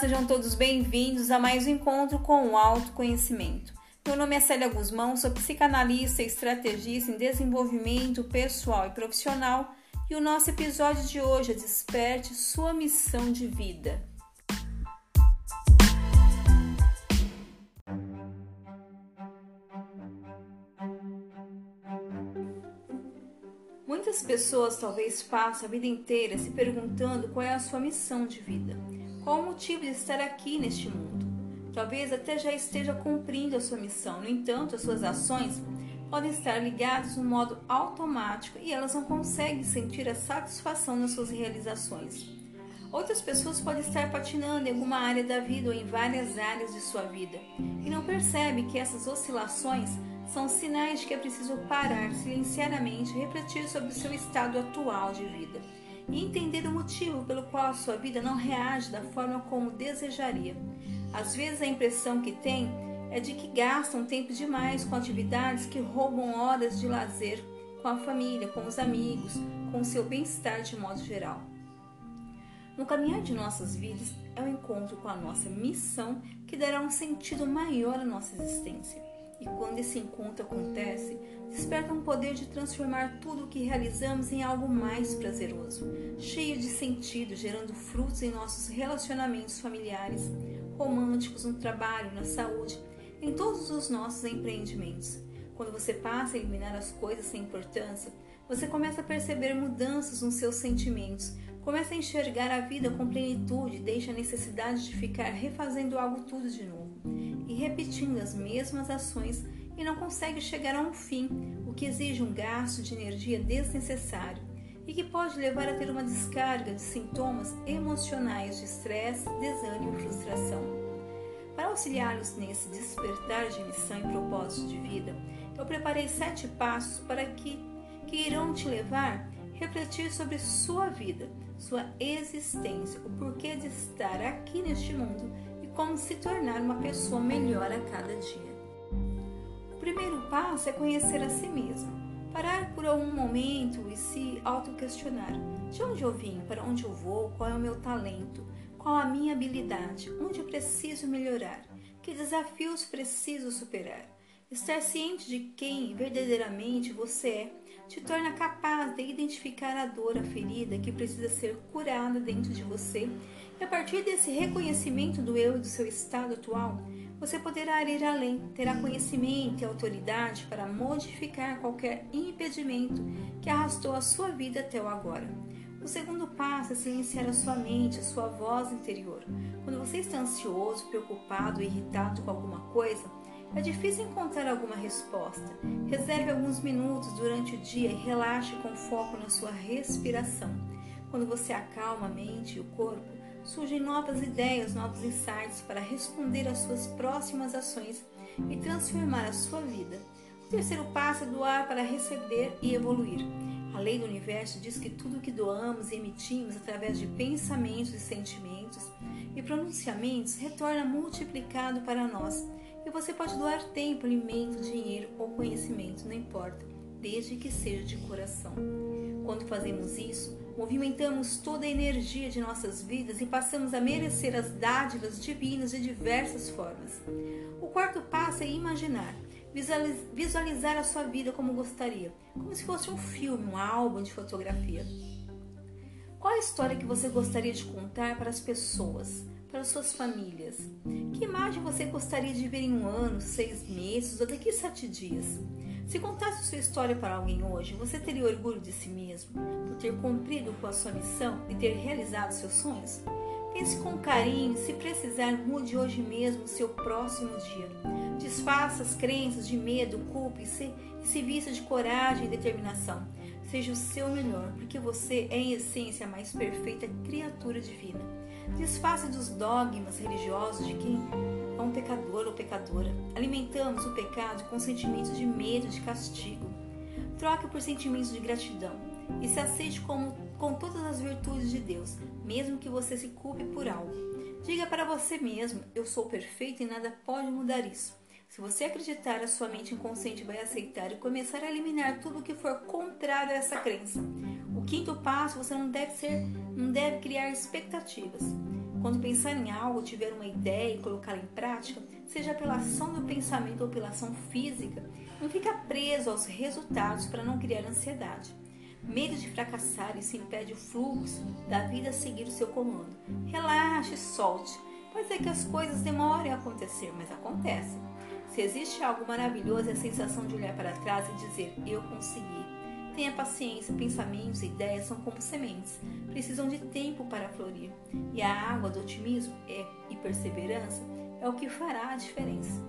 Sejam todos bem-vindos a mais um encontro com o autoconhecimento. Meu nome é Célia Guzmão, sou psicanalista e estrategista em desenvolvimento pessoal e profissional e o nosso episódio de hoje é Desperte Sua Missão de Vida. Muitas pessoas talvez passem a vida inteira se perguntando qual é a sua missão de vida. Qual o motivo de estar aqui neste mundo? Talvez até já esteja cumprindo a sua missão, no entanto, as suas ações podem estar ligadas no modo automático e elas não conseguem sentir a satisfação nas suas realizações. Outras pessoas podem estar patinando em alguma área da vida ou em várias áreas de sua vida e não percebem que essas oscilações são sinais de que é preciso parar, silenciar a mente e refletir sobre o seu estado atual de vida e entender o motivo pelo qual a sua vida não reage da forma como desejaria. Às vezes a impressão que tem é de que gastam tempo demais com atividades que roubam horas de lazer com a família, com os amigos, com o seu bem-estar de modo geral. No caminhar de nossas vidas é o encontro com a nossa missão que dará um sentido maior à nossa existência. E quando esse encontro acontece, desperta um poder de transformar tudo o que realizamos em algo mais prazeroso, cheio de sentido, gerando frutos em nossos relacionamentos familiares, românticos, no trabalho, na saúde, em todos os nossos empreendimentos. Quando você passa a eliminar as coisas sem importância, você começa a perceber mudanças nos seus sentimentos, começa a enxergar a vida com plenitude, deixa a necessidade de ficar refazendo algo tudo de novo e repetindo as mesmas ações e não consegue chegar a um fim, o que exige um gasto de energia desnecessário e que pode levar a ter uma descarga de sintomas emocionais de estresse, desânimo e frustração. Para auxiliá-los nesse despertar de missão e propósito de vida, eu preparei sete passos para que, que irão te levar a refletir sobre sua vida, sua existência, o porquê de estar aqui neste mundo e como se tornar uma pessoa melhor a cada dia. Primeiro passo é conhecer a si mesmo. Parar por algum momento e se auto-questionar: de onde eu vim, para onde eu vou, qual é o meu talento, qual a minha habilidade, onde eu preciso melhorar, que desafios preciso superar. Estar ciente de quem verdadeiramente você é te torna capaz de identificar a dor, a ferida que precisa ser curada dentro de você, e a partir desse reconhecimento do eu e do seu estado atual, você poderá ir além, terá conhecimento e autoridade para modificar qualquer impedimento que arrastou a sua vida até o agora. O segundo passo é silenciar a sua mente, a sua voz interior. Quando você está ansioso, preocupado, irritado com alguma coisa, é difícil encontrar alguma resposta. Reserve alguns minutos durante o dia e relaxe com foco na sua respiração. Quando você acalma a mente e o corpo, surgem novas ideias, novos insights para responder às suas próximas ações e transformar a sua vida. O terceiro passo é doar para receber e evoluir. A lei do universo diz que tudo que doamos e emitimos através de pensamentos e sentimentos e pronunciamentos retorna multiplicado para nós. E você pode doar tempo, alimento, dinheiro ou conhecimento, não importa, desde que seja de coração. Quando fazemos isso, movimentamos toda a energia de nossas vidas e passamos a merecer as dádivas divinas de diversas formas. O quarto passo é imaginar, visualizar a sua vida como gostaria, como se fosse um filme, um álbum de fotografia. Qual a história que você gostaria de contar para as pessoas? para suas famílias? Que imagem você gostaria de ver em um ano, seis meses ou daqui a sete dias? Se contasse sua história para alguém hoje, você teria orgulho de si mesmo por ter cumprido com a sua missão e ter realizado seus sonhos? Pense com carinho, se precisar, mude hoje mesmo o seu próximo dia. Desfaça as crenças de medo, culpa e se, e se vista de coragem e determinação. Seja o seu melhor, porque você é, em essência, a mais perfeita criatura divina. Desfaça dos dogmas religiosos de quem é um pecador ou pecadora. Alimentamos o pecado com sentimentos de medo, de castigo. Troque por sentimentos de gratidão e se aceite como, com todas as virtudes de Deus, mesmo que você se culpe por algo. Diga para você mesmo: Eu sou perfeito e nada pode mudar isso. Se você acreditar, a sua mente inconsciente vai aceitar e começar a eliminar tudo que for contrário a essa crença. Quinto passo, você não deve ser, não deve criar expectativas. Quando pensar em algo, tiver uma ideia e colocá-la em prática, seja pela ação do pensamento ou pela ação física, não fica preso aos resultados para não criar ansiedade. Medo de fracassar, isso impede o fluxo da vida a seguir o seu comando. Relaxe, solte. Pode ser que as coisas demorem a acontecer, mas acontecem. Se existe algo maravilhoso, é a sensação de olhar para trás e dizer: Eu consegui. Tenha paciência, pensamentos e ideias são como sementes, precisam de tempo para florir. E a água do otimismo é, e perseverança é o que fará a diferença.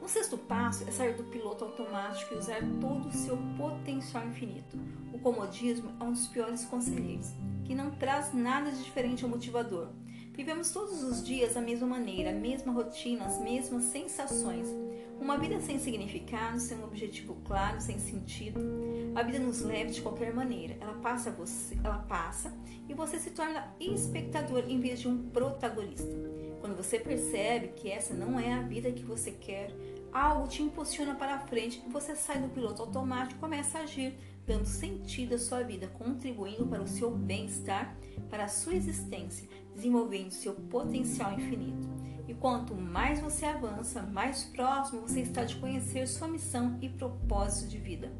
O sexto passo é sair do piloto automático e usar todo o seu potencial infinito. O comodismo é um dos piores conselheiros, que não traz nada de diferente ao motivador. Vivemos todos os dias da mesma maneira, a mesma rotina, as mesmas sensações. Uma vida sem significado, sem um objetivo claro, sem sentido. A vida nos leva de qualquer maneira. Ela passa você, ela passa e você se torna espectador em vez de um protagonista. Quando você percebe que essa não é a vida que você quer, algo te impulsiona para frente e você sai do piloto automático e começa a agir, dando sentido à sua vida, contribuindo para o seu bem-estar, para a sua existência desenvolvendo seu potencial infinito. Quanto mais você avança, mais próximo você está de conhecer sua missão e propósito de vida.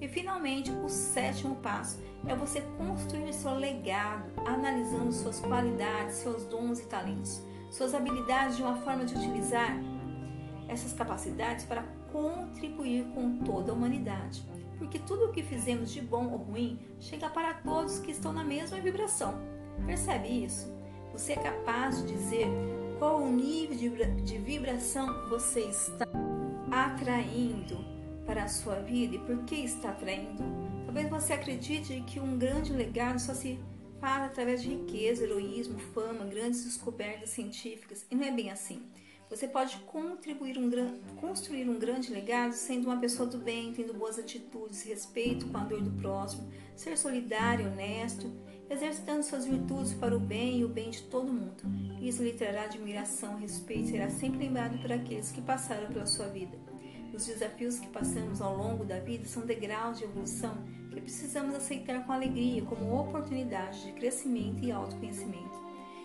E finalmente, o sétimo passo é você construir seu legado, analisando suas qualidades, seus dons e talentos, suas habilidades de uma forma de utilizar essas capacidades para contribuir com toda a humanidade. Porque tudo o que fizemos de bom ou ruim chega para todos que estão na mesma vibração. Percebe isso? Você é capaz de dizer qual o nível de vibração você está atraindo para a sua vida e por que está atraindo? Talvez você acredite que um grande legado só se faz através de riqueza, heroísmo, fama, grandes descobertas científicas, e não é bem assim. Você pode contribuir um, construir um grande legado sendo uma pessoa do bem, tendo boas atitudes, respeito com a dor do próximo, ser solidário, honesto, exercitando suas virtudes para o bem e o bem de todo mundo. Isso lhe trará admiração, respeito e será sempre lembrado por aqueles que passaram pela sua vida. Os desafios que passamos ao longo da vida são degraus de evolução que precisamos aceitar com alegria como oportunidade de crescimento e autoconhecimento.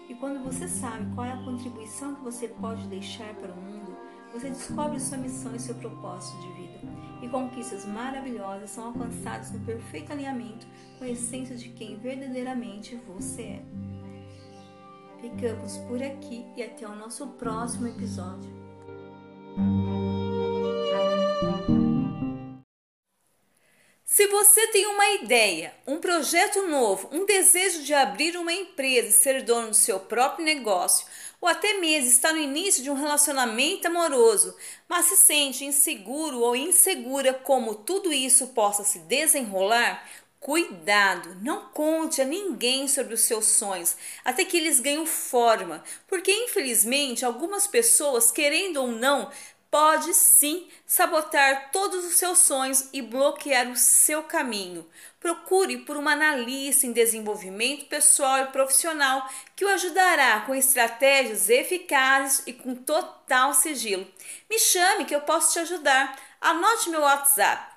E quando você sabe qual é a contribuição que você pode deixar para o mundo, você descobre sua missão e seu propósito de vida. E conquistas maravilhosas são alcançadas no perfeito alinhamento com a essência de quem verdadeiramente você é. Ficamos por aqui e até o nosso próximo episódio. Se você tem uma ideia, um projeto novo, um desejo de abrir uma empresa e ser dono do seu próprio negócio, ou até mesmo está no início de um relacionamento amoroso, mas se sente inseguro ou insegura como tudo isso possa se desenrolar, Cuidado, não conte a ninguém sobre os seus sonhos até que eles ganhem forma, porque infelizmente algumas pessoas, querendo ou não, pode sim sabotar todos os seus sonhos e bloquear o seu caminho. Procure por uma analista em desenvolvimento pessoal e profissional que o ajudará com estratégias eficazes e com total sigilo. Me chame que eu posso te ajudar. Anote meu WhatsApp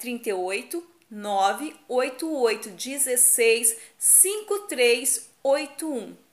038 988 16 5381.